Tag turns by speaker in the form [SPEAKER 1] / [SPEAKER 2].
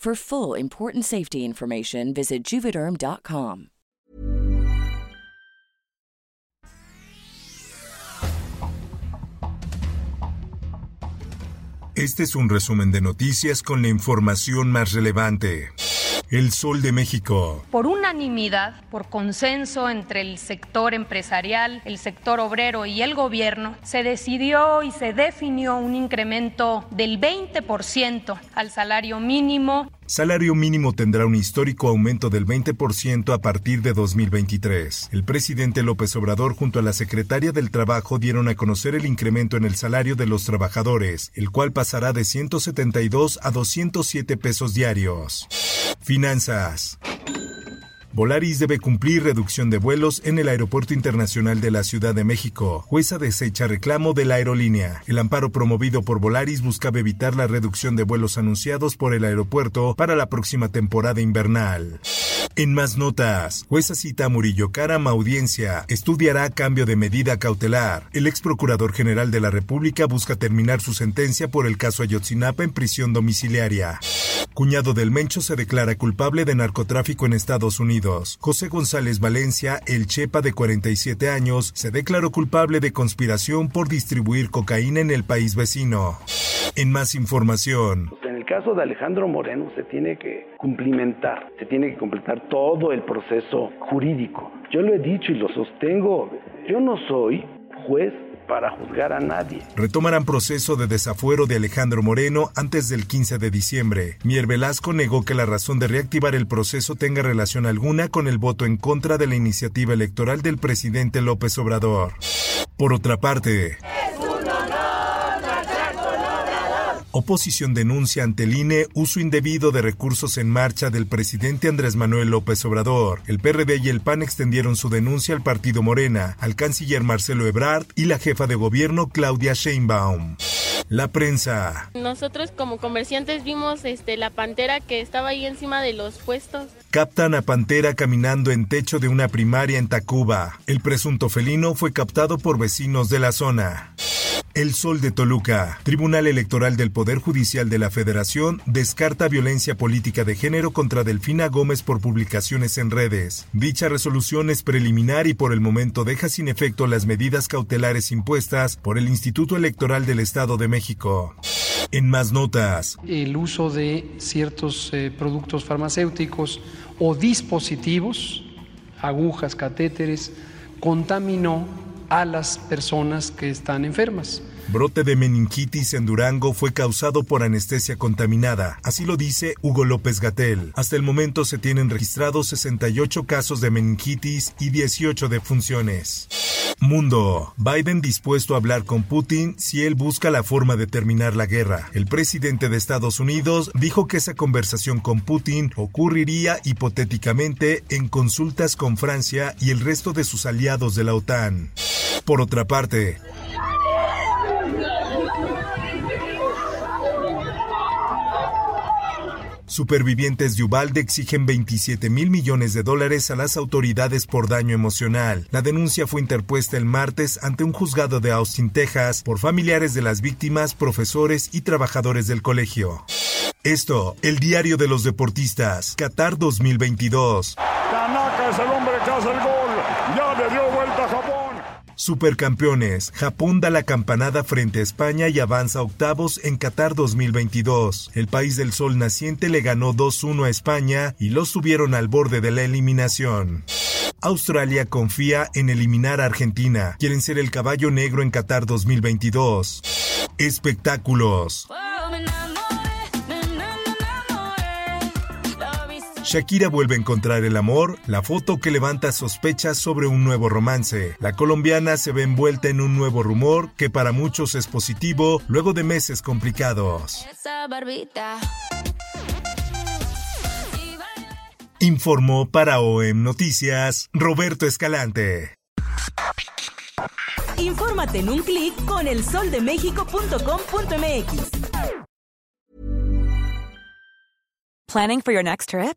[SPEAKER 1] For full important safety information, visit juvederm.com.
[SPEAKER 2] Este es un resumen de noticias con la información más relevante. El Sol de México.
[SPEAKER 3] Por unanimidad, por consenso entre el sector empresarial, el sector obrero y el gobierno, se decidió y se definió un incremento del 20% al salario mínimo
[SPEAKER 2] Salario mínimo tendrá un histórico aumento del 20% a partir de 2023. El presidente López Obrador junto a la secretaria del Trabajo dieron a conocer el incremento en el salario de los trabajadores, el cual pasará de 172 a 207 pesos diarios. Finanzas. Volaris debe cumplir reducción de vuelos en el Aeropuerto Internacional de la Ciudad de México. Jueza desecha reclamo de la aerolínea. El amparo promovido por Volaris buscaba evitar la reducción de vuelos anunciados por el aeropuerto para la próxima temporada invernal. En más notas, jueza cita a Murillo Caram audiencia, estudiará cambio de medida cautelar. El ex procurador general de la República busca terminar su sentencia por el caso Ayotzinapa en prisión domiciliaria. Cuñado del Mencho se declara culpable de narcotráfico en Estados Unidos. José González Valencia, el Chepa de 47 años, se declaró culpable de conspiración por distribuir cocaína en el país vecino. En más información.
[SPEAKER 4] En el caso de Alejandro Moreno se tiene que cumplimentar, se tiene que completar todo el proceso jurídico. Yo lo he dicho y lo sostengo, yo no soy juez para juzgar a nadie.
[SPEAKER 2] Retomarán proceso de desafuero de Alejandro Moreno antes del 15 de diciembre. Mier Velasco negó que la razón de reactivar el proceso tenga relación alguna con el voto en contra de la iniciativa electoral del presidente López Obrador. Por otra parte, Oposición denuncia ante el INE uso indebido de recursos en marcha del presidente Andrés Manuel López Obrador. El PRD y el PAN extendieron su denuncia al partido Morena, al canciller Marcelo Ebrard y la jefa de gobierno Claudia Sheinbaum. La prensa.
[SPEAKER 5] Nosotros como comerciantes vimos este, la pantera que estaba ahí encima de los puestos.
[SPEAKER 2] Captan a pantera caminando en techo de una primaria en Tacuba. El presunto felino fue captado por vecinos de la zona. El Sol de Toluca. Tribunal Electoral del Poder Judicial de la Federación descarta violencia política de género contra Delfina Gómez por publicaciones en redes. Dicha resolución es preliminar y por el momento deja sin efecto las medidas cautelares impuestas por el Instituto Electoral del Estado de México. En más notas.
[SPEAKER 6] El uso de ciertos eh, productos farmacéuticos o dispositivos, agujas, catéteres, contaminó a las personas que están enfermas.
[SPEAKER 2] Brote de meningitis en Durango fue causado por anestesia contaminada, así lo dice Hugo López Gatel. Hasta el momento se tienen registrados 68 casos de meningitis y 18 defunciones. Mundo. Biden dispuesto a hablar con Putin si él busca la forma de terminar la guerra. El presidente de Estados Unidos dijo que esa conversación con Putin ocurriría hipotéticamente en consultas con Francia y el resto de sus aliados de la OTAN. Por otra parte, Supervivientes de Ubalde exigen 27 mil millones de dólares a las autoridades por daño emocional. La denuncia fue interpuesta el martes ante un juzgado de Austin, Texas, por familiares de las víctimas, profesores y trabajadores del colegio. Esto, el diario de los deportistas, Qatar 2022.
[SPEAKER 7] Tanaka es el hombre que hace el gol. Ya le dio.
[SPEAKER 2] Supercampeones, Japón da la campanada frente a España y avanza octavos en Qatar 2022. El país del sol naciente le ganó 2-1 a España y los subieron al borde de la eliminación. Australia confía en eliminar a Argentina. Quieren ser el caballo negro en Qatar 2022. Espectáculos. Shakira vuelve a encontrar el amor, la foto que levanta sospechas sobre un nuevo romance. La colombiana se ve envuelta en un nuevo rumor que para muchos es positivo luego de meses complicados. Informó para OEM Noticias Roberto Escalante.
[SPEAKER 7] Infórmate en un clic con elsoldemexico.com.mx.
[SPEAKER 8] Planning for your next trip?